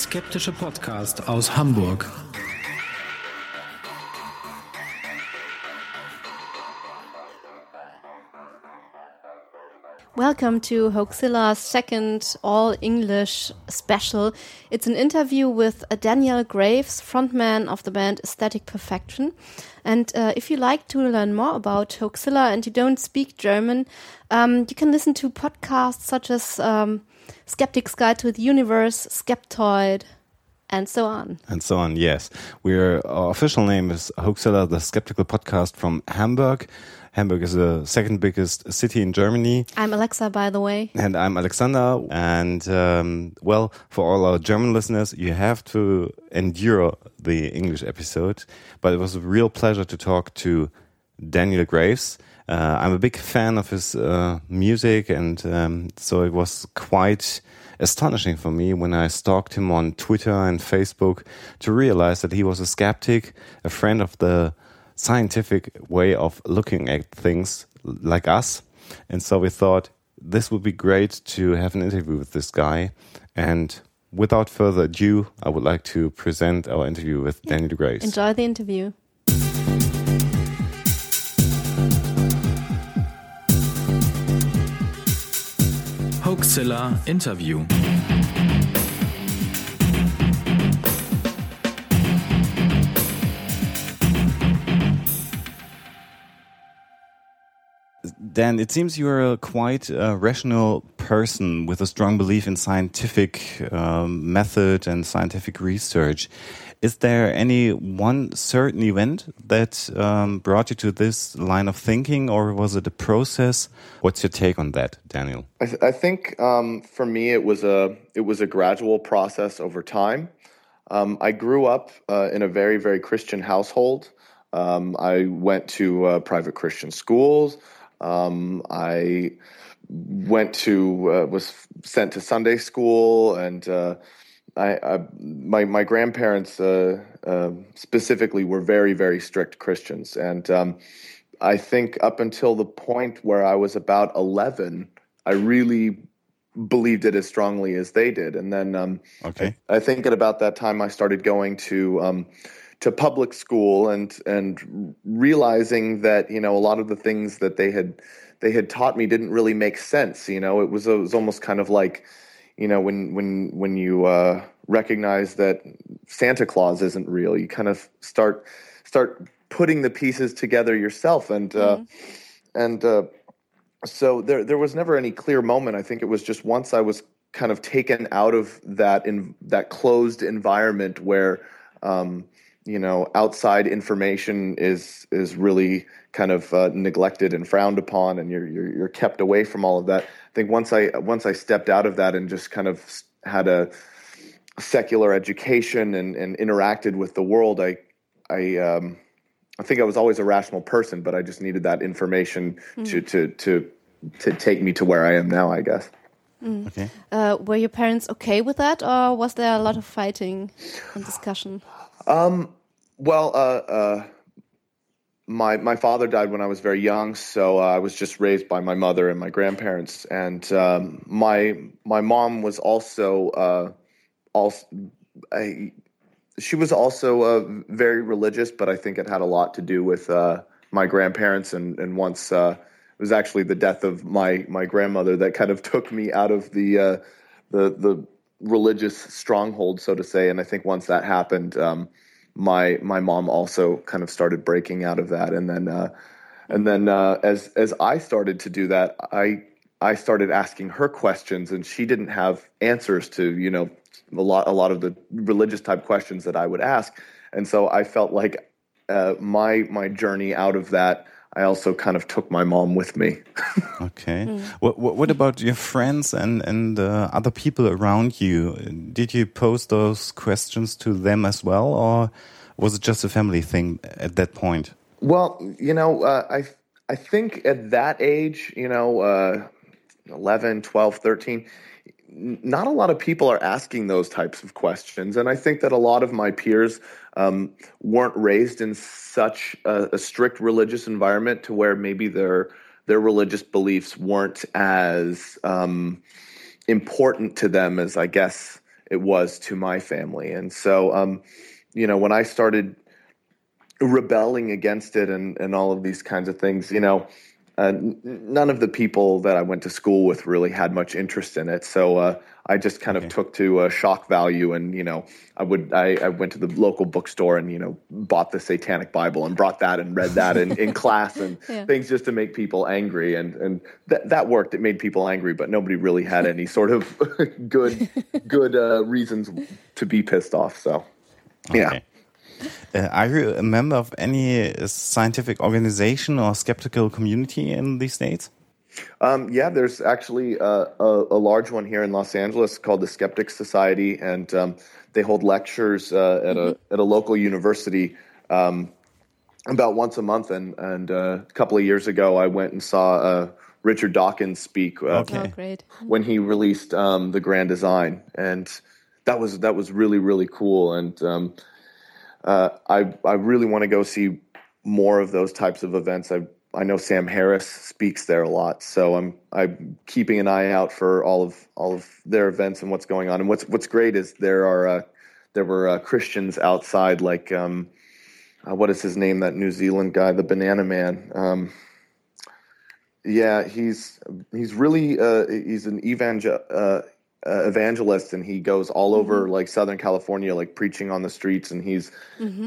Skeptische Podcast aus Hamburg. Welcome to Hoaxilla's second all English special. It's an interview with Daniel Graves, frontman of the band Aesthetic Perfection. And uh, if you like to learn more about Hoaxilla and you don't speak German, um, you can listen to podcasts such as um, Skeptic's Guide to the Universe, Skeptoid, and so on. And so on, yes. We're, our official name is Hoaxilla, the skeptical podcast from Hamburg. Hamburg is the second biggest city in Germany. I'm Alexa, by the way. And I'm Alexander. And, um, well, for all our German listeners, you have to endure the English episode. But it was a real pleasure to talk to Daniel Graves. Uh, I'm a big fan of his uh, music, and um, so it was quite astonishing for me when I stalked him on Twitter and Facebook to realize that he was a skeptic, a friend of the scientific way of looking at things like us. And so we thought this would be great to have an interview with this guy. And without further ado, I would like to present our interview with Daniel Graves. Enjoy the interview. Interview. Dan, it seems you're a quite uh, rational person with a strong belief in scientific um, method and scientific research. Is there any one certain event that um, brought you to this line of thinking, or was it a process? What's your take on that, Daniel? I, th I think um, for me it was a it was a gradual process over time. Um, I grew up uh, in a very very Christian household. Um, I went to uh, private Christian schools. Um, I went to uh, was sent to Sunday school, and uh, I, I, my my grandparents uh, uh specifically were very very strict Christians, and um, I think up until the point where I was about eleven, I really believed it as strongly as they did, and then um, okay, I, I, think at about that time I started going to um, to public school and and realizing that you know a lot of the things that they had they had taught me didn't really make sense. You know, it was it was almost kind of like you know when when when you uh, recognize that Santa Claus isn't real, you kind of start start putting the pieces together yourself and uh, mm-hmm. and uh, so there there was never any clear moment. I think it was just once I was kind of taken out of that in that closed environment where um, you know outside information is is really kind of uh, neglected and frowned upon and you're, you're you're kept away from all of that i think once i once i stepped out of that and just kind of had a secular education and, and interacted with the world i i um i think i was always a rational person but i just needed that information mm. to to to to take me to where i am now i guess Mm. Okay. Uh, were your parents okay with that, or was there a lot of fighting and discussion? Um, well, uh, uh, my my father died when I was very young, so uh, I was just raised by my mother and my grandparents, and um, my my mom was also uh, also she was also uh, very religious, but I think it had a lot to do with uh, my grandparents, and and once uh, it was actually the death of my my grandmother that kind of took me out of the the the religious stronghold, so to say, and I think once that happened. Um, my my mom also kind of started breaking out of that, and then uh, and then uh, as as I started to do that, I I started asking her questions, and she didn't have answers to you know a lot a lot of the religious type questions that I would ask, and so I felt like uh, my my journey out of that I also kind of took my mom with me. okay. Mm. What, what, what about your friends and and uh, other people around you? Did you pose those questions to them as well, or was it just a family thing at that point? Well, you know, uh, I I think at that age, you know, uh, 11, 12, 13, not a lot of people are asking those types of questions. And I think that a lot of my peers um, weren't raised in such a, a, strict religious environment to where maybe their their religious beliefs weren't as um, important to them as I guess it was to my family. And so, um, you know, when I started rebelling against it and, and all of these kinds of things, you know, uh, none of the people that I went to school with really had much interest in it. So uh, I just kind Okay. of took to uh, shock value, and you know, I would I, I went to the local bookstore and you know bought the Satanic Bible and brought that and read that in, in class and Yeah. things just to make people angry, and and that that worked. It made people angry, but nobody really had any sort of good good uh, reasons to be pissed off. So yeah. Okay. Uh, are you a member of any uh, scientific organization or skeptical community in the States? Um, yeah, there's actually uh, a, a large one here in Los Angeles called the Skeptics Society, and um, they hold lectures uh, at a at a local university um, about once a month. And and uh, a couple of years ago, I went and saw uh, Richard Dawkins speak uh, Okay. Oh, great. when he released um, the Grand Design, and that was that was really really cool. And um, uh, I I really want to go see more of those types of events. I I know Sam Harris speaks there a lot, so I'm I'm keeping an eye out for all of all of their events and what's going on. And what's what's great is there are uh, there were uh, Christians outside, like um, uh, what is his name? That New Zealand guy, the Banana Man. Um, yeah, he's he's really uh, he's an evangel uh, uh, evangelist, and he goes all over like Southern California, like preaching on the streets, and he's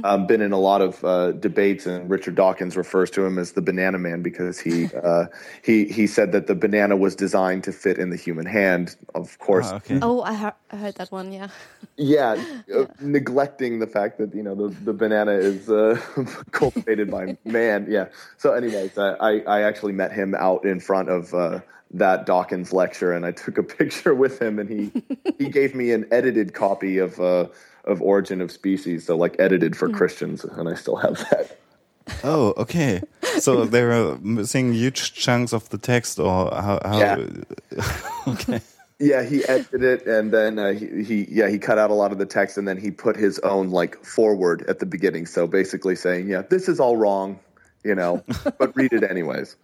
um, been in a lot of uh, debates. And Richard Dawkins refers to him as the Banana Man because he uh, he he said that the banana was designed to fit in the human hand. Of course, Ah, okay. Oh, I, heard, I heard that one. Yeah. yeah, uh, neglecting the fact that you know the, the banana is uh, cultivated by man. Yeah. So, anyways, I, I I actually met him out in front of uh, that Dawkins lecture, and I took a picture with him, and he he gave me an edited copy of uh, of Origin of Species, so like edited for Christians, and I still have that. Oh, okay. So they were missing huge chunks of the text, or how? how Yeah. okay. Yeah, he edited it, and then uh, he, he yeah he cut out a lot of the text, and then he put his own like forward at the beginning. So basically saying, yeah, this is all wrong, you know, but read it anyways.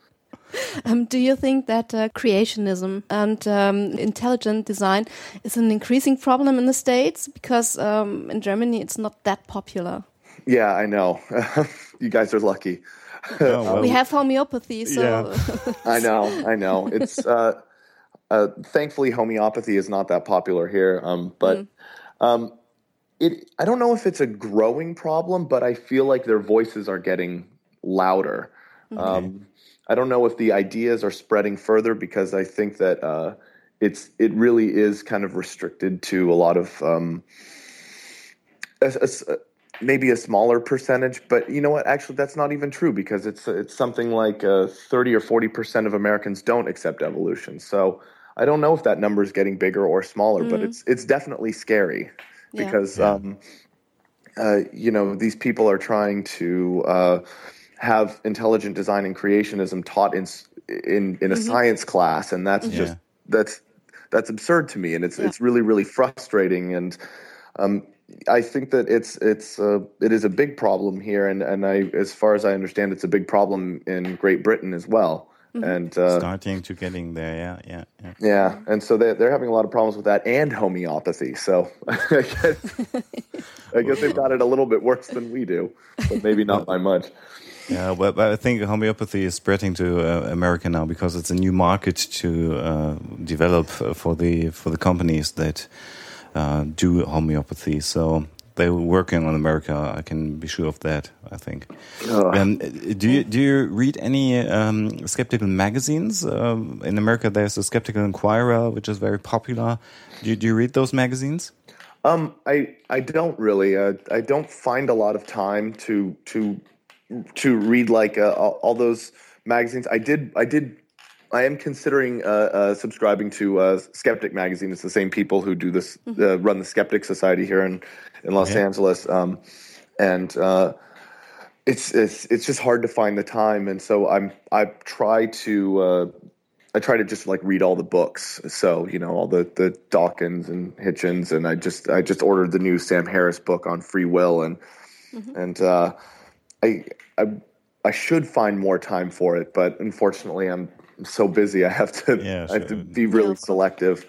Um, do you think that uh, creationism and um, intelligent design is an increasing problem in the States? Because um, in Germany it's not that popular. Yeah, I know. you guys are lucky. Oh, well, We have homeopathy, so Yeah. I know, I know. It's uh, uh, thankfully homeopathy is not that popular here, um, but um, it. I don't know if it's a growing problem, but I feel like their voices are getting louder. Um, I don't know if the ideas are spreading further because I think that uh, it's it really is kind of restricted to a lot of um, a, a s- maybe a smaller percentage, but you know what? Actually, that's not even true because it's it's something like uh, thirty or forty percent of Americans don't accept evolution. So I don't know if that number is getting bigger or smaller, but it's it's definitely scary Yeah. because um, uh, you know these people are trying to uh, have intelligent design and creationism taught in in in a science class, and that's just that's that's absurd to me, and it's Yeah. it's really really frustrating and. Um, I think that it's it's uh, it is a big problem here, and and I, as far as I understand, it's a big problem in Great Britain as well. And uh, starting to getting there. Yeah, yeah, yeah. yeah, and so they're they're having a lot of problems with that and homeopathy. So I guess I guess they've got it a little bit worse than we do, but maybe not by much. Yeah, but, but I think homeopathy is spreading to uh, America now because it's a new market to uh, develop for the for the companies that uh, do homeopathy. So they're working on America. I can be sure of that. I think. Um, do you do you read any um, skeptical magazines? Um, in America, there's a Skeptical Inquirer, which is very popular. Do you, do you read those magazines? Um, I I don't really. Uh, I don't find a lot of time to to to read like uh, all, all those magazines. I did. I did. I am considering uh, uh, subscribing to uh, Skeptic magazine. It's the same people who do this, uh, run the Skeptic Society here in in Los Yeah. Angeles, um, and uh, it's it's it's just hard to find the time. And so I'm I try to. Uh, I try to just like read all the books. So, you know, all the, the Dawkins and Hitchens and I just I just ordered the new Sam Harris book on free will and and uh I I I should find more time for it, but unfortunately I'm so busy I have to Yeah, I have to be really Yeah, selective.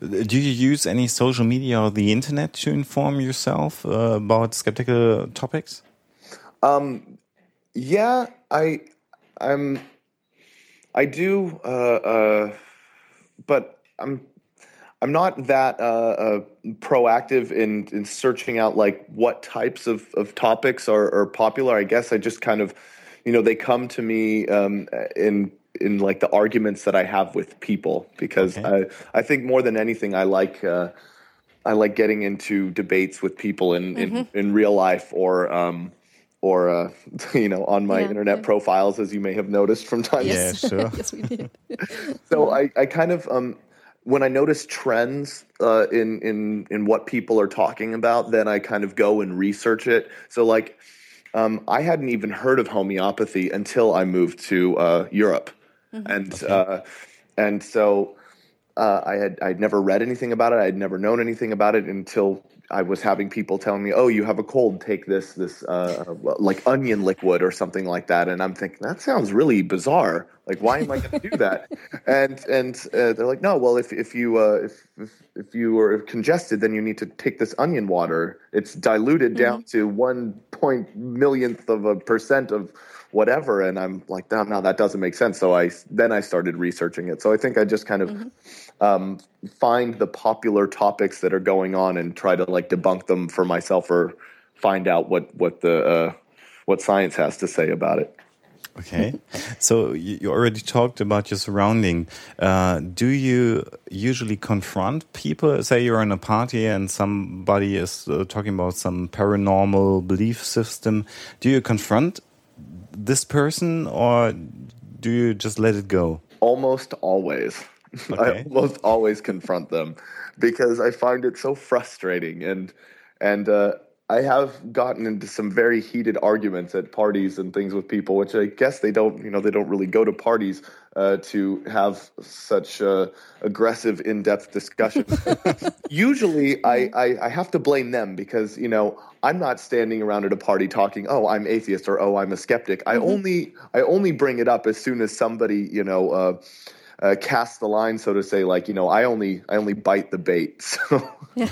Do you use any social media or the internet to inform yourself uh, about skeptical topics? Um, yeah, I, I'm, I do, uh, uh, but I'm, I'm not that uh, uh, proactive in in searching out like what types of of topics are, are popular. I guess I just kind of, you know, they come to me um, in in like the arguments that I have with people because Okay. I I think more than anything I like. Uh, I like getting into debates with people in, in, in real life or um, or uh, you know on my Yeah, internet yeah. profiles, as you may have noticed from time. to time. Yeah, sure. yes, we did. So I, I kind of um, when I notice trends uh, in in in what people are talking about, then I kind of go and research it. So like um, I hadn't even heard of homeopathy until I moved to uh, Europe, and uh, and so uh, I had I'd never read anything about it. I'd never known anything about it until I was having people telling me, "Oh, you have a cold. Take this this uh, like onion liquid or something like that." And I'm thinking that sounds really bizarre. Like, why am I going to do that? and and uh, they're like, "No, well, if if you uh, if, if if you are congested, then you need to take this onion water. It's diluted down to one point millionth of a percent of." whatever and i'm like no no that doesn't make sense so i then i started researching it so i think i just kind of um, find the popular topics that are going on and try to like debunk them for myself or find out what what the uh, what science has to say about it Okay. so you, you already talked about your surrounding. Uh, do you usually confront people? Say you're in a party and somebody is uh, talking about some paranormal belief system. Do you confront this person or do you just let it go? almost always i Okay. almost always confront them because i find it so frustrating and and uh, i have gotten into some very heated arguments at parties and things with people which i guess they don't you know they don't really go to parties uh, to have such uh, aggressive in-depth discussions. Usually I, I i have to blame them because you know i'm not standing around at a party talking oh i'm atheist or oh i'm a skeptic. I only i only bring it up as soon as somebody you know uh, uh, casts the line so to say like you know i only i only bite the bait so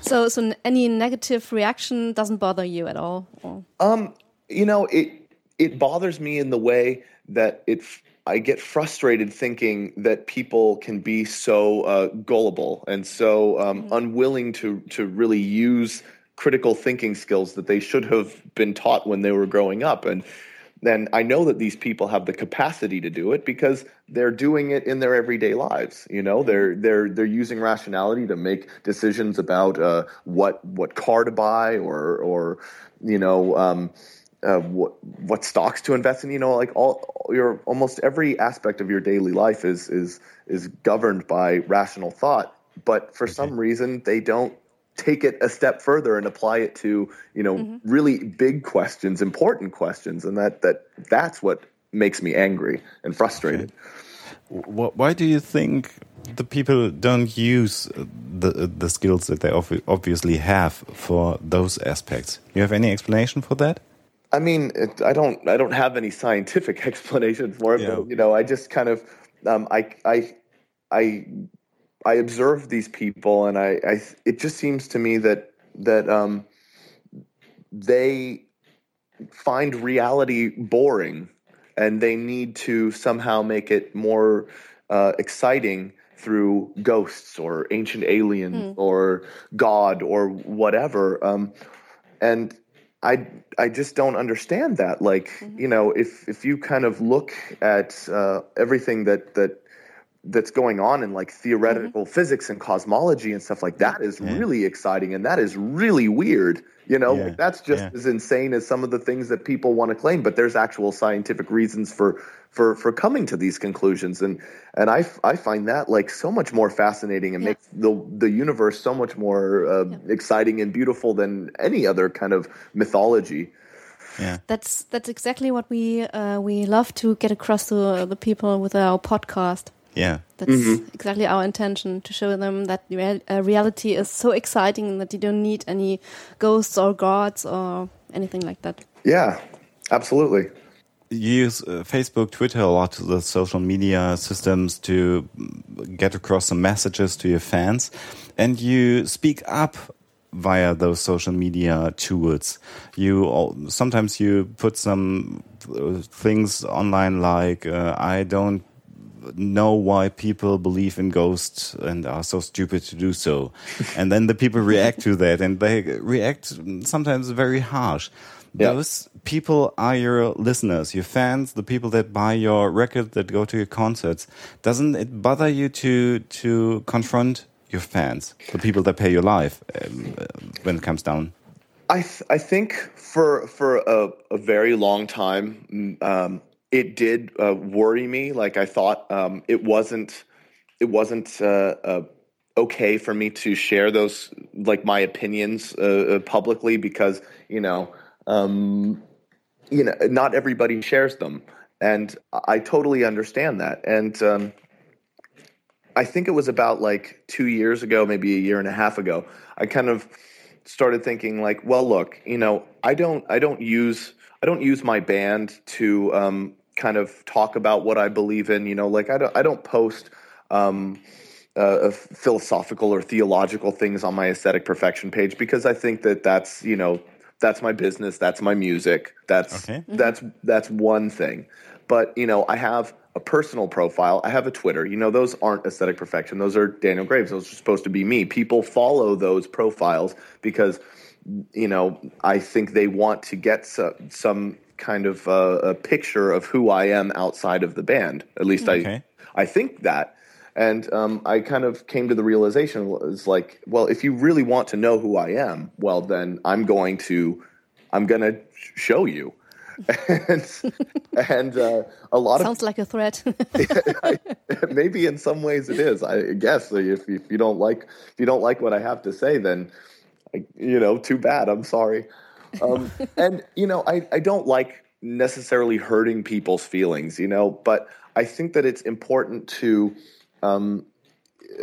So, so any negative reaction doesn't bother you at all? Or? Um, you know, it it bothers me in the way that it I get frustrated thinking that people can be so uh, gullible and so um, unwilling to to really use critical thinking skills that they should have been taught when they were growing up and then I know that these people have the capacity to do it because they're doing it in their everyday lives. You know, they're they're they're using rationality to make decisions about uh, what what car to buy or or you know um, uh, what what stocks to invest in. You know, like all your almost every aspect of your daily life is is is governed by rational thought. But for some reason, they don't take it a step further and apply it to you know really big questions important questions and that that that's what makes me angry and frustrated Wh- Why do you think the people don't use the the skills that they obviously have for those aspects? You have any explanation for that? I mean, it, I don't, I don't have any scientific explanation for it, Yeah. but you know, I just kind of, um, I, I, I, I observe these people, and I, I, it just seems to me that that um, they find reality boring, and they need to somehow make it more uh, exciting through ghosts or ancient aliens or God or whatever. Um, and I I just don't understand that. Like you know, if if you kind of look at uh, everything that that that's going on in like theoretical physics and cosmology and stuff like that is really exciting and that is really weird. You know, Yeah. like, that's just Yeah. as insane as some of the things that people want to claim. But there's actual scientific reasons for for for coming to these conclusions, and and i i find that like so much more fascinating and Yeah. makes the the universe so much more uh, exciting and beautiful than any other kind of mythology. Yeah. That's that's exactly what we uh, we love to get across to the people with our podcast. Yeah. That's exactly our intention to show them that the real, uh, reality is so exciting that you don't need any ghosts or gods or anything like that. Yeah, absolutely. you use uh, Facebook, Twitter a lot, the social media systems to get across some messages to your fans, and you speak up via those social media tools. You sometimes you put some uh, things online like uh, I don't know why people believe in ghosts and are so stupid to do so. and then the people react to that and they react sometimes very harsh. Yeah. Those people are your listeners, your fans, the people that buy your record, that go to your concerts. Doesn't it bother you to to confront your fans, the people that pay your life, um, uh, when it comes down? I th I think for for a, a very long time, um, it did uh, worry me. Like I thought um, it wasn't it wasn't uh, uh, okay for me to share those like my opinions uh, uh, publicly because you know um, you know not everybody shares them, and I totally understand that. And um, I think it was about like two years ago, maybe a year and a half ago. I kind of started thinking like, well, look, you know, I don't I don't use I don't use my band to um, kind of talk about what I believe in. You know, like I don't I don't post um, uh, philosophical or theological things on my aesthetic perfection page because I think that that's you know that's my business, that's my music, that's okay. Mm-hmm. that's that's one thing. But you know, I have a personal profile. I have a Twitter. You know, those aren't aesthetic perfection. Those are Daniel Graves. Those are supposed to be me. People follow those profiles because you know I think they want to get some, some kind of uh, a picture of who I am outside of the band. At least okay. I I think that. And um, I kind of came to the realization was like, well, if you really want to know who I am, well, then I'm going to I'm going to show you. and and uh, a lot sounds of sounds like a threat. maybe in some ways it is. I guess if if you don't like if you don't like what I have to say, then you know, too bad. I'm sorry. Um, and you know, I, I don't like necessarily hurting people's feelings, you know, but I think that it's important to um,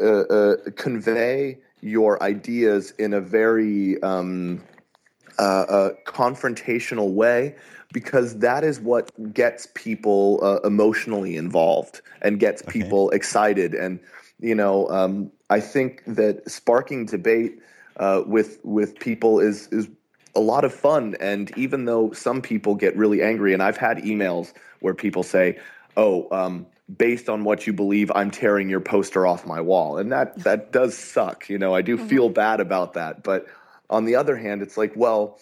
uh, uh, convey your ideas in a very um, uh, uh confrontational way because that is what gets people uh, emotionally involved and gets okay. people excited and you know um, I think that sparking debate uh, with with people is is a lot of fun. And even though some people get really angry, and I've had emails where people say, "Oh, um, based on what you believe, I'm tearing your poster off my wall," and that that does suck. You know, I do mm-hmm. feel bad about that. But on the other hand, it's like, well,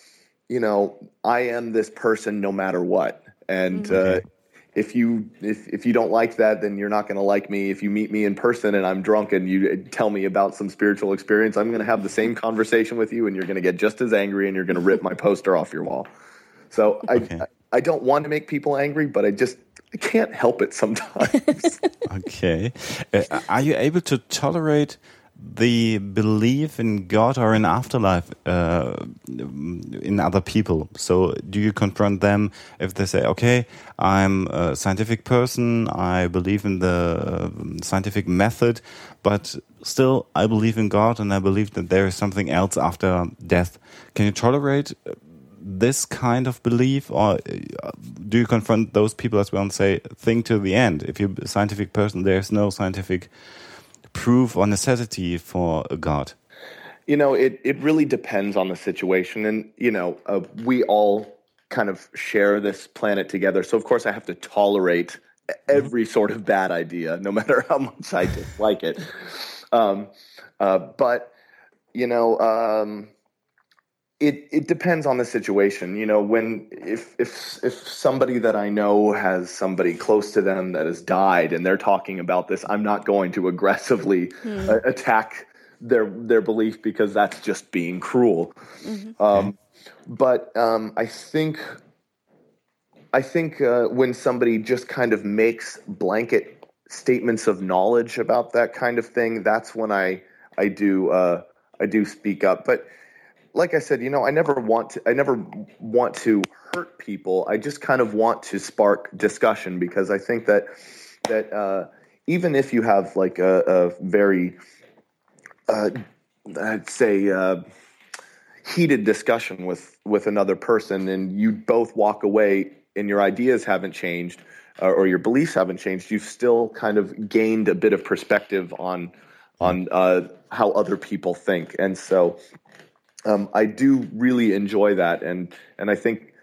you know, I am this person no matter what, and mm-hmm. uh, if you if if you don't like that, then you're not going to like me. If you meet me in person and I'm drunk and you tell me about some spiritual experience, I'm going to have the same conversation with you, and you're going to get just as angry, and you're going to rip my poster off your wall. So okay. I I don't want to make people angry, but I just I can't help it sometimes. okay, uh, are you able to tolerate? The belief in God or in afterlife uh, in other people. So, do you confront them if they say, "Okay, I'm a scientific person. I believe in the uh, scientific method, but still, I believe in God, and I believe that there is something else after death." Can you tolerate this kind of belief, or uh, do you confront those people as well and say, "Think to the end. If you're a scientific person, there's no scientific." Proof or necessity for a God? You know, it, it really depends on the situation. And, you know, uh, we all kind of share this planet together. So, of course, I have to tolerate every mm-hmm. sort of bad idea, no matter how much I dislike it. Um, uh, but, you know, um, it it depends on the situation you know when if if if somebody that i know has somebody close to them that has died and they're talking about this i'm not going to aggressively uh, attack their their belief because that's just being cruel. Mm-hmm. um, but um, i think i think uh, when somebody just kind of makes blanket statements of knowledge about that kind of thing that's when i i do uh, i do speak up. But like I said, you know, I never want to I never want to hurt people. I just kind of want to spark discussion because I think that that uh, even if you have like a, a very uh, I'd say uh, heated discussion with with another person and you both walk away and your ideas haven't changed or, or your beliefs haven't changed, you've still kind of gained a bit of perspective on on uh, how other people think, and so um, I do really enjoy that, and and I think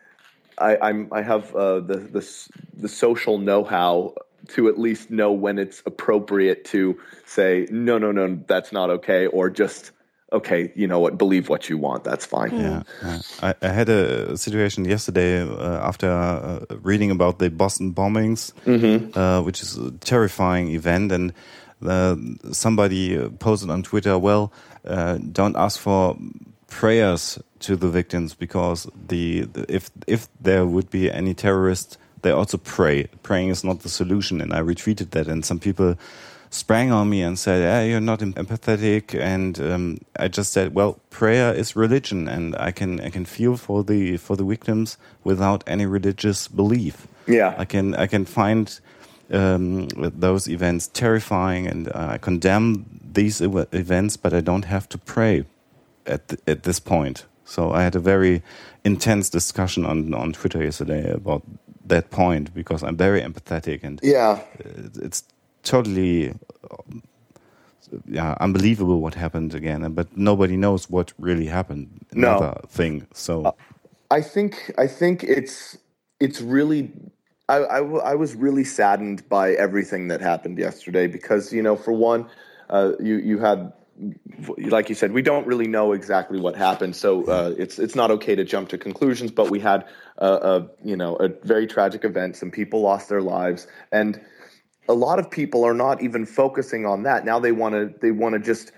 I, I'm I have uh, the the the social know-how to at least know when it's appropriate to say no, no, no, that's not okay, or just okay, you know what, believe what you want, that's fine. Yeah, yeah. I, I, had a situation yesterday uh, after uh, reading about the Boston bombings, mm -hmm. uh, which is a terrifying event, and uh, somebody posted on Twitter, well, uh, don't ask for prayers to the victims because the, the if if there would be any terrorist, they also pray. Praying is not the solution, and I retweeted that, and some people sprang on me and said, "Yeah, you're not empathetic." And um, I just said, "Well, prayer is religion, and I can I can feel for the for the victims without any religious belief. Yeah, I can I can find." Um, those events terrifying, and I condemn these events, but I don't have to pray at th at this point. So I had a very intense discussion on on Twitter yesterday about that point because I'm very empathetic and yeah, it's totally yeah unbelievable what happened again. But nobody knows what really happened. Another no. thing. So uh, I think I think it's it's really. I, I, I was really saddened by everything that happened yesterday because you know for one uh, you you had like you said, we don't really know exactly what happened, so uh, it's it's not okay to jump to conclusions. But we had a, a, you know a very tragic event. Some people lost their lives, and a lot of people are not even focusing on that. Now they want to they want to just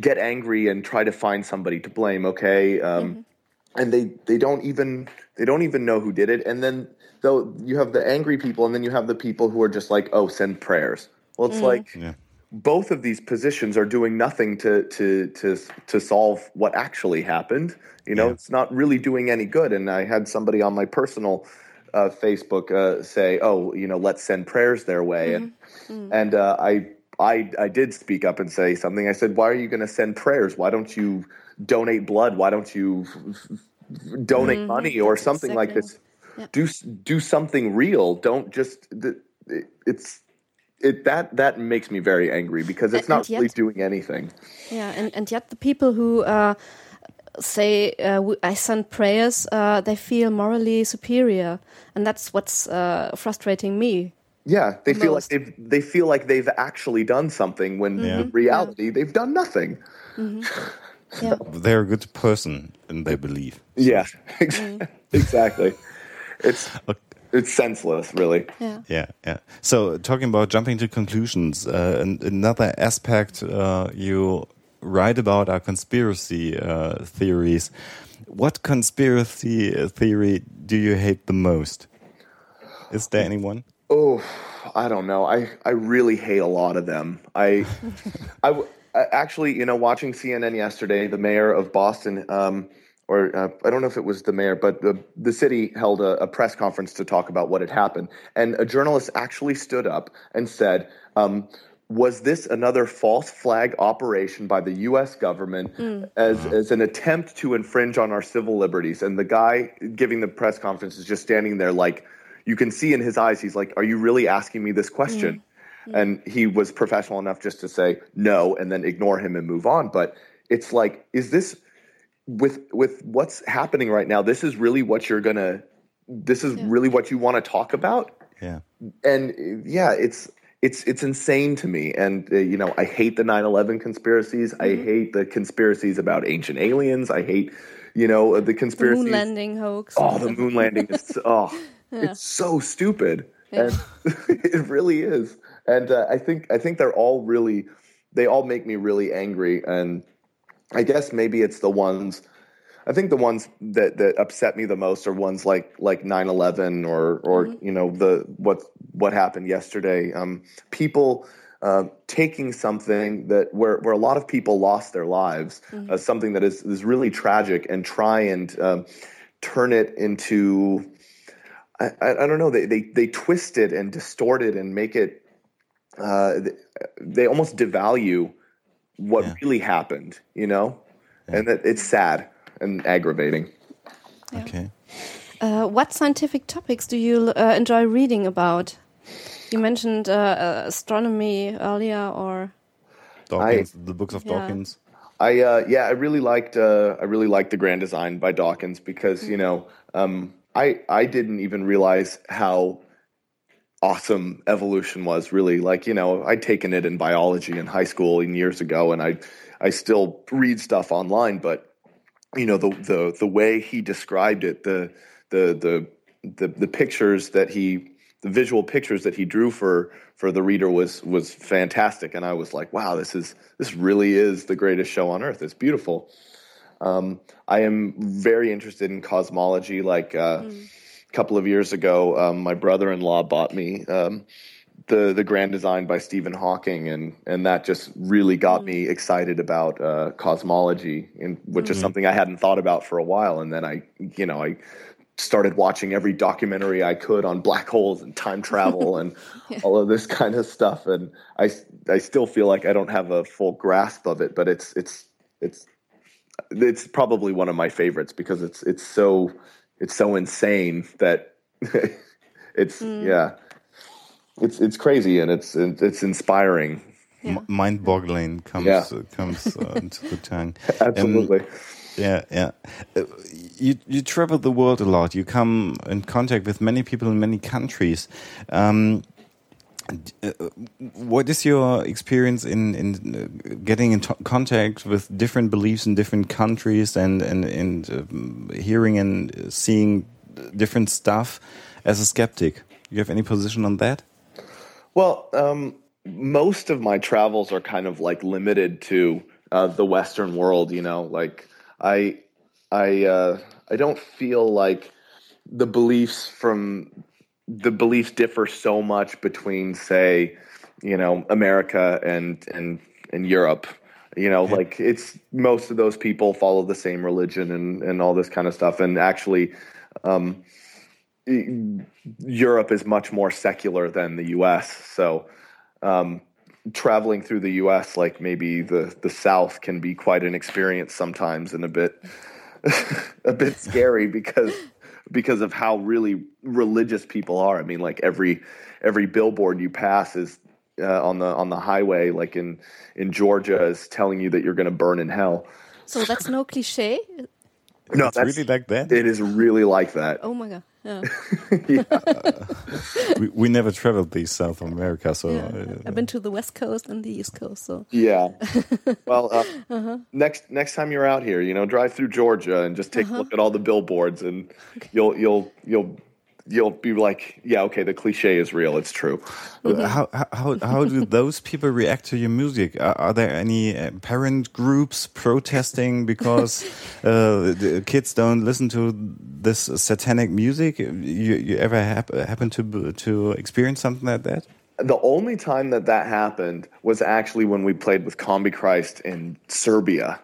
get angry and try to find somebody to blame. Okay, um, mm-hmm. and they they don't even they don't even know who did it. And then though you have the angry people, and then you have the people who are just like, oh, send prayers. Well, it's mm. like. Yeah both of these positions are doing nothing to to to to solve what actually happened. You know, yeah. it's not really doing any good. And I had somebody on my personal uh, Facebook uh, say, "Oh, you know, let's send prayers their way," mm-hmm. and mm-hmm. and uh, I. I, I did speak up and say something. I said, "Why are you going to send prayers? Why don't you donate blood? Why don't you f- f- donate mm-hmm. money or something like this? Yeah. Do do something real. Don't just it's it that that makes me very angry because it's and, not yet, really doing anything. Yeah, and and yet the people who uh, say uh, I send prayers, uh, they feel morally superior, and that's what's uh, frustrating me. Yeah, they the feel most. like they they feel like they've actually done something when yeah. in reality yeah. they've done nothing. Mm -hmm. yeah. They're a good person, and they believe. Yeah, exactly. It's okay it's senseless, really. Yeah. Yeah. Yeah. So, talking about jumping to conclusions, uh, another aspect uh, you write about are conspiracy uh, theories. What conspiracy theory do you hate the most? Is there anyone? Oh, I don't know. I, I really hate a lot of them. I, I, I actually, you know, watching CNN yesterday, the mayor of Boston. Um, or uh, I don't know if it was the mayor, but the, the city held a, a, press conference to talk about what had happened. And a journalist actually stood up and said, um, was this another false flag operation by the U.S. government mm. as, as an attempt to infringe on our civil liberties? And the guy giving the press conference is just standing there like, you can see in his eyes, he's like, Are you really asking me this question? Mm. And he was professional enough just to say no and then ignore him and move on. But it's like, is this with with what's happening right now, this is really what you're gonna. This is yeah. really what you want to talk about. Yeah. And yeah, it's it's it's insane to me and uh, you know i hate the 9-11 conspiracies mm-hmm. i hate the conspiracies about ancient aliens i hate you know the conspiracy moon landing hoax oh the moon landing is oh yeah. it's so stupid yeah. and it really is and uh, i think i think they're all really they all make me really angry and I guess maybe it's the ones I think the ones that that upset me the most are ones like like 9/11 or or mm-hmm. you know the what what happened yesterday. Um, people uh, taking something that where where a lot of people lost their lives, mm-hmm. uh, something that is is really tragic, and try and um, turn it into I, I, don't know they, they they twist it and distort it and make it uh, they almost devalue what yeah. really happened, you know, yeah. and that it's sad and aggravating. Yeah. Okay. Uh, what scientific topics do you uh, enjoy reading about? You mentioned uh, uh, astronomy earlier, or Dawkins, the books of Yeah. Dawkins. I uh, yeah, I really liked uh, I really liked the Grand Design by Dawkins because you know um, I I didn't even realize how awesome evolution was really like you know I'd taken it in biology in high school years ago and I I still read stuff online but you know the the the way he described it the the the the, the pictures that he the visual pictures that he drew for for the reader was was fantastic and I was like wow this is this really is the greatest show on earth. It's beautiful. Um, I am very interested in cosmology like uh, a couple of years ago um, my brother-in-law bought me um, the the grand design by Stephen Hawking and and that just really got me excited about uh, cosmology and which is something I hadn't thought about for a while. And then I you know I started watching every documentary I could on black holes and time travel and all of this kind of stuff. And I I still feel like I don't have a full grasp of it but it's it's it's it's probably one of my favorites because it's it's so it's so insane that it's yeah it's it's crazy and it's it's inspiring M- mind-boggling comes Yeah. uh, comes uh, into the tongue. absolutely Yeah, yeah. Uh, you you travel the world a lot. You come in contact with many people in many countries. Um, d- what is your experience in in uh, getting in contact with different beliefs in different countries and and and um, hearing and seeing different stuff as a skeptic? You have any position on that? Well, um, most of my travels are kind of like limited to uh, the Western world. You know, like I, I, uh, I don't feel like the beliefs from the beliefs differ so much between, say, you know, America and and and Europe. You know, like it's most of those people follow the same religion and and all this kind of stuff. And actually, um, Europe is much more secular than the U.S. So, um, traveling through the U.S., like maybe the the South, can be quite an experience sometimes, and a bit a bit scary because because of how really religious people are. I mean, like every every billboard you pass is uh, on the on the highway, like in in Georgia, is telling you that you're going to burn in hell. so that's no cliche. No, it's really like that. it is really like that. Oh my god! Yeah, we, we never traveled the South America, so yeah. uh, I've been to the west coast and the east coast. So Yeah. Well, uh, next next time you're out here, you know, drive through Georgia and just take a look at all the billboards, and you'll you'll you'll you'll be like, yeah, okay, the cliche is real. It's true. How, how how do those people react to your music? Are, are there any uh, parent groups protesting because uh, the kids don't listen to this satanic music? You, you ever hap happen to to experience something like that? The only time that that happened was actually when we played with Combichrist in Serbia.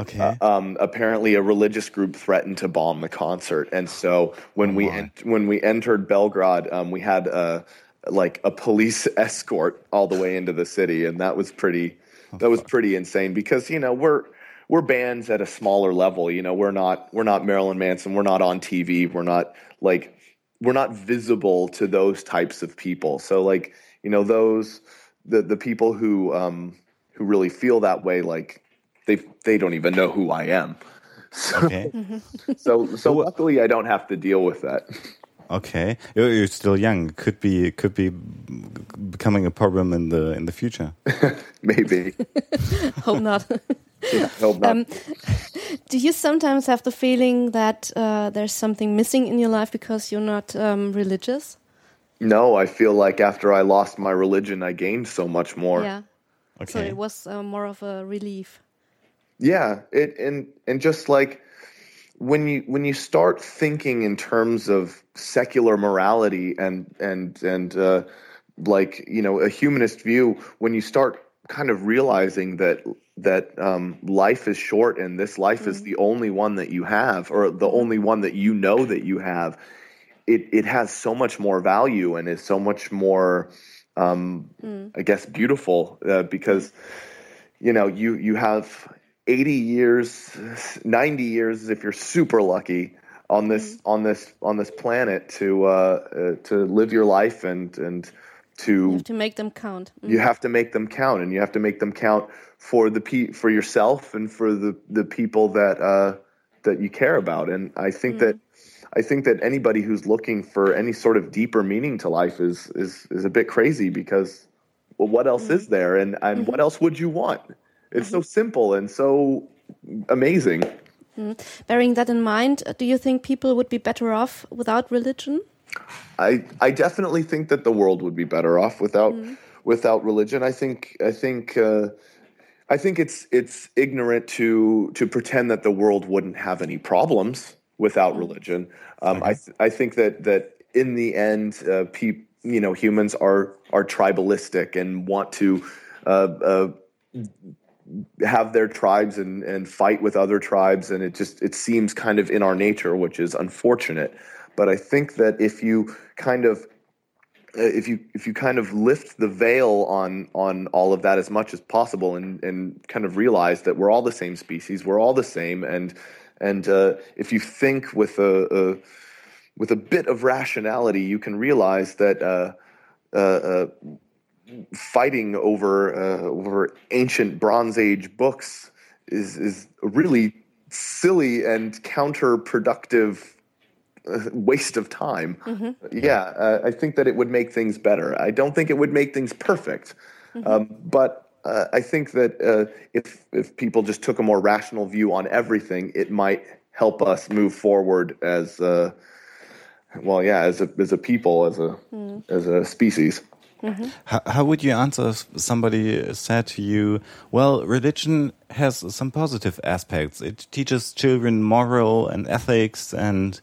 Okay, um, apparently a religious group threatened to bomb the concert, and so when we en- when we entered Belgrade, um, we had a like a police escort all the way into the city, and that was pretty that was pretty insane because you know we're we're bands at a smaller level. You know we're not we're not Marilyn Manson, we're not on TV, we're not like we're not visible to those types of people. So like you know those the the people who um, who really feel that way like they they don't even know who I am. So okay, so, so luckily I don't have to deal with that. okay. You're, you're still young. Could be could be becoming a problem in the in the future. Maybe. hope not. Hope not. Um, Do you sometimes have the feeling that uh, there's something missing in your life because you're not um, religious? no, I feel like after I lost my religion, I gained so much more. Yeah. Okay. So it was uh, more of a relief. Yeah, it and and just like when you when you start thinking in terms of secular morality and and and uh, like you know a humanist view, when you start kind of realizing that that um, life is short and this life is the only one that you have, or the only one that you know that you have, it it has so much more value and is so much more, um, I guess, beautiful uh, because you know you you have 80 years 90 years if you're super lucky on this on this on this planet to uh, uh, to live your life and and to to make them count. Mm. you have to make them count and you have to make them count for the pe- for yourself and for the the people that uh that you care about. And i think that i think that anybody who's looking for any sort of deeper meaning to life is is is a bit crazy because well what else is there? And and what else would you want it's so simple and so amazing Bearing that in mind, uh, do you think people would be better off without religion? I I definitely think that the world would be better off without without religion. I think I think uh, I think it's it's ignorant to to pretend that the world wouldn't have any problems without religion. Um, I th- I think that that in the end, uh, peop, you know, humans are are tribalistic and want to. Uh, uh, have their tribes and, and fight with other tribes and it just it seems kind of in our nature which is unfortunate. But i think that if you kind of uh, if you if you kind of lift the veil on on all of that as much as possible and and kind of realize that we're all the same species we're all the same and and uh, if you think with a, a with a bit of rationality you can realize that uh, uh, uh, fighting over uh, over ancient Bronze Age books is is a really silly and counterproductive uh, waste of time. Yeah, uh, I think that it would make things better. I don't think it would make things perfect, um, but. Uh, I think that uh, if if people just took a more rational view on everything, it might help us move forward as uh, well. Yeah, as a as a people, as a as a species. How, how would you answer if somebody said to you, well, religion has some positive aspects. It teaches children moral and ethics and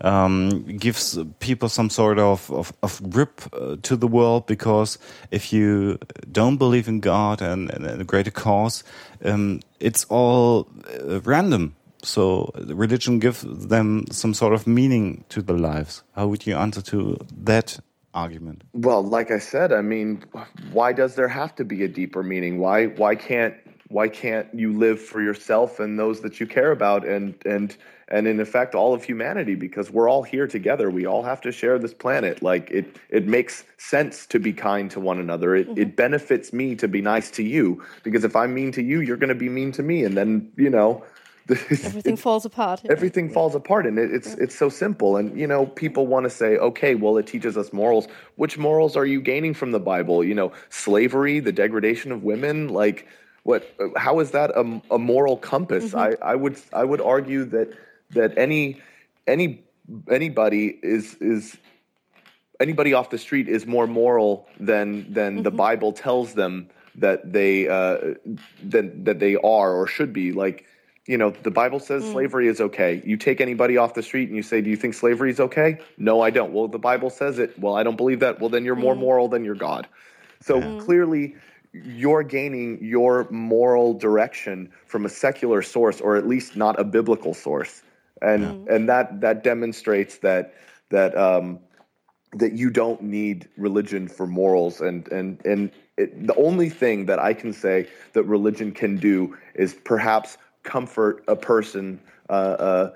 um, gives people some sort of, of, of grip uh, to the world because if you don't believe in God and, and a greater cause, um, it's all uh, random. So religion gives them some sort of meaning to their lives. How would you answer to that argument? Well, like I said, I mean, why does there have to be a deeper meaning? Why why can't why can't you live for yourself and those that you care about and and and in effect all of humanity because we're all here together. We all have to share this planet. Like it it makes sense to be kind to one another. It it mm-hmm. benefits me to be nice to you because if I'm mean to you, you're going to be mean to me and then, you know, Everything falls apart. everything falls apart and it, it's it's so simple and you know people want to say okay well it teaches us morals. Which morals are you gaining from the bible? You know slavery the degradation of women like what how is that a, a moral compass? I i would i would argue that that any any anybody is is anybody off the street is more moral than than the bible tells them that they uh that that they are or should be. Like you know, the Bible says hmm. slavery is okay. You take anybody off the street and you say, Do you think slavery is okay? No, I don't. Well, the Bible says it. Well, I don't believe that. Well, then you're more hmm. moral than your God. So hmm. clearly, you're gaining your moral direction from a secular source, or at least not a biblical source. And and that that demonstrates that that um, that you don't need religion for morals and and and it, the only thing that I can say that religion can do is perhaps comfort a person uh, uh,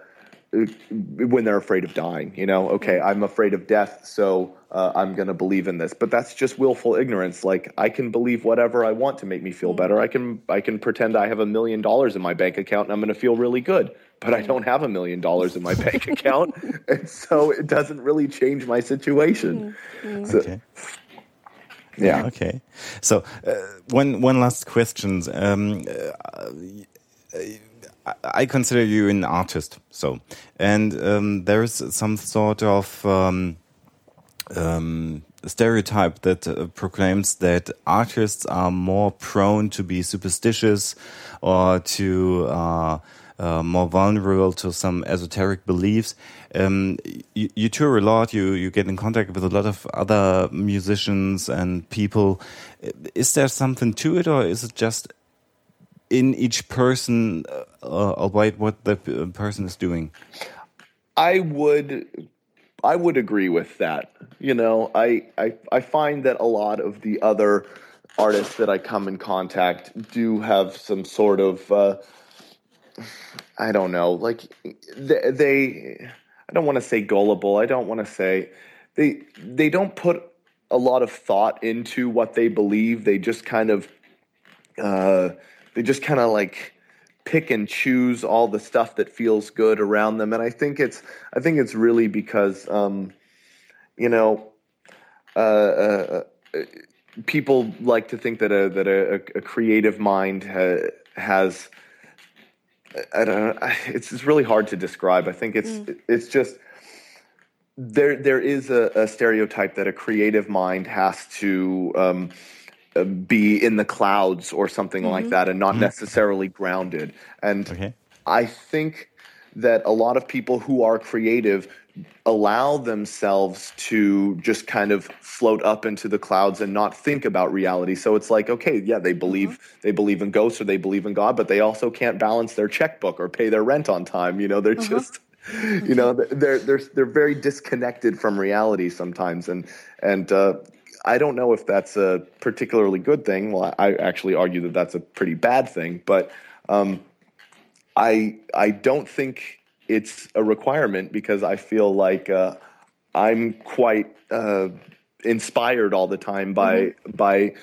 when they're afraid of dying. You know, okay, I'm afraid of death, so uh, I'm going to believe in this. But that's just willful ignorance. Like I can believe whatever I want to make me feel better. I can I can pretend I have a million dollars in my bank account and I'm going to feel really good. But I don't have a million dollars in my bank account, and so it doesn't really change my situation. So, Okay. yeah. Okay. So, uh, one one last question. Um, uh, I- consider you an artist. So, and um, there's some sort of um, um, stereotype that uh, proclaims that artists are more prone to be superstitious or to uh, uh, more vulnerable to some esoteric beliefs. Um, you, you tour a lot. You you get in contact with a lot of other musicians and people. Is there something to it, or is it just in each person, uh, about what the person is doing? I would I would agree with that. You know, I, I I find that a lot of the other artists that I come in contact do have some sort of uh, I don't know, like they, they I don't want to say gullible. I don't want to say they they don't put a lot of thought into what they believe. They just kind of uh, they just kind of like pick and choose all the stuff that feels good around them. And I think it's I think it's really because um, you know uh, uh, uh people like to think that a that a, a creative mind ha, has I don't know. It's, it's really hard to describe. I think it's mm. it's just there there is a, a, stereotype that a creative mind has to um, be in the clouds or something mm-hmm. like that and not mm-hmm. necessarily grounded. And okay. I think that a lot of people who are creative allow themselves to just kind of float up into the clouds and not think about reality. So it's like, okay, yeah, they believe mm-hmm. they believe in ghosts or they believe in God, but they also can't balance their checkbook or pay their rent on time. You know, they're uh-huh. just you know they're they're they're very disconnected from reality sometimes and and uh, I don't know if that's a particularly good thing. Well, I actually argue that that's a pretty bad thing, but um, I I don't think it's a requirement because I feel like uh, I'm quite uh, inspired all the time by mm-hmm. by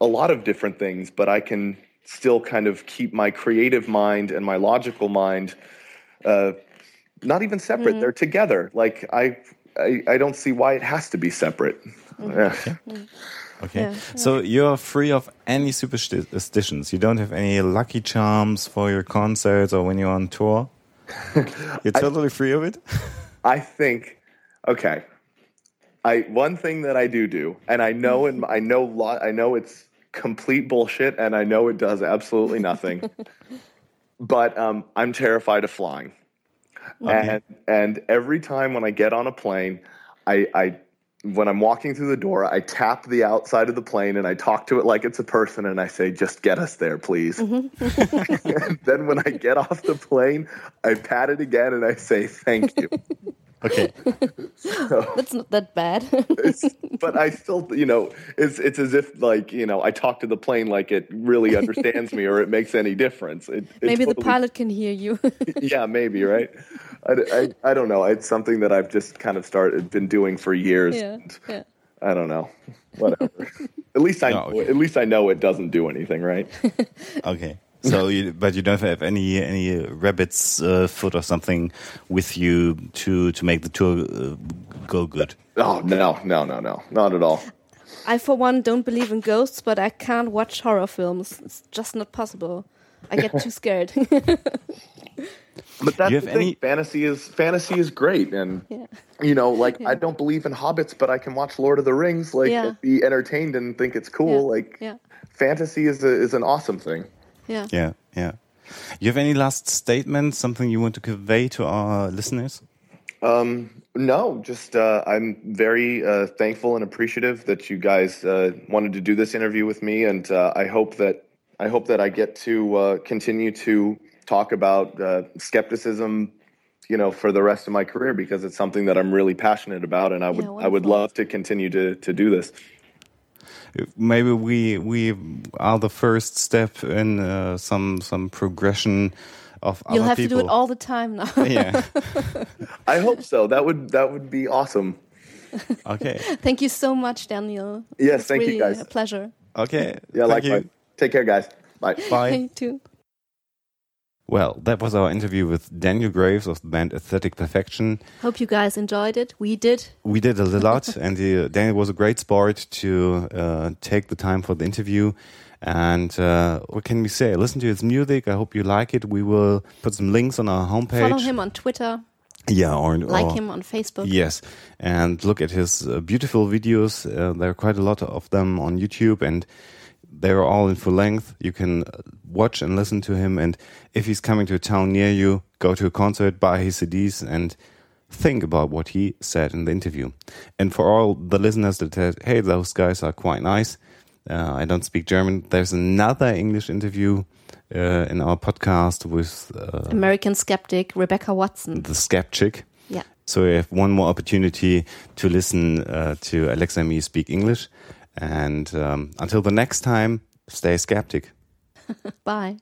a lot of different things, but I can still kind of keep my creative mind and my logical mind uh, not even separate. Mm-hmm. They're together. Like I, I, I don't see why it has to be separate. Mm-hmm. Okay. Yeah. So you're free of any superstitions. You don't have any lucky charms for your concerts or when you're on tour. You're totally I, free of it. I think. Okay. I one thing that I do do, and I know, and I know, lot, I know it's complete bullshit, and I know it does absolutely nothing. but um, I'm terrified of flying, okay. and and every time when I get on a plane, I, I when I'm walking through the door, I tap the outside of the plane and I talk to it like it's a person and I say, just get us there, please. Mm-hmm. and then when I get off the plane, I pat it again and I say, thank you. Okay. So, That's not that bad. but I still, you know, it's it's as if like you know I talk to the plane like it really understands me or it makes any difference. It, maybe totally, the pilot can hear you. yeah, maybe right. I, I, I, don't know. It's something that I've just kind of started been doing for years. Yeah, yeah. I don't know. Whatever. at least I no, okay. at least I know it doesn't do anything, right? okay. So, you, but you don't have any any rabbit's uh, foot or something with you to to make the tour uh, go good. Oh no, no, no, no, not at all. I, for one, don't believe in ghosts, but I can't watch horror films. It's just not possible. I get too scared. But that's the thing. Any... Fantasy is fantasy is great, and yeah. you know, like yeah. I don't believe in hobbits, but I can watch Lord of the Rings, like yeah. be entertained and think it's cool. Like, fantasy is a, is an awesome thing. Yeah, yeah, yeah. You have any last statement? Something you want to convey to our listeners? Um, no, just uh, I'm very uh, thankful and appreciative that you guys uh, wanted to do this interview with me, and uh, I hope that I hope that I get to uh, continue to talk about uh, skepticism you know for the rest of my career because it's something that I'm really passionate about and I would yeah, I would love to continue to to do this maybe we we are the first step in uh, some some progression of You'll have people. to do it all the time now. yeah. I hope so. That would that would be awesome. Okay. thank you so much, Daniel. Yes, thank really you guys. A pleasure. Okay. Yeah, thank likewise. You. Take care, guys. Bye. Bye. You too. Well, that was our interview with Daniel Graves of the band Aesthetic Perfection. Hope you guys enjoyed it. We did. We did a lot, and uh, Daniel was a great sport to uh, take the time for the interview. And uh, what can we say? Listen to his music. I hope you like it. We will put some links on our homepage. Follow him on Twitter. Yeah, or like or, him on Facebook. Yes, and look at his uh, beautiful videos. Uh, there are quite a lot of them on YouTube, and they're all in full length. You can watch and listen to him. And if he's coming to a town near you, go to a concert, buy his CDs, and think about what he said in the interview. And for all the listeners that said, hey, those guys are quite nice, uh, I don't speak German, there's another English interview uh, in our podcast with uh, American skeptic Rebecca Watson. The skeptic. Yeah. So we have one more opportunity to listen uh, to Alexa and me speak English. And um, until the next time, stay skeptic. Bye.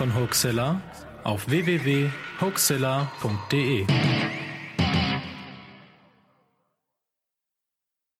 von Hoaxilla auf www.hoaxilla.de.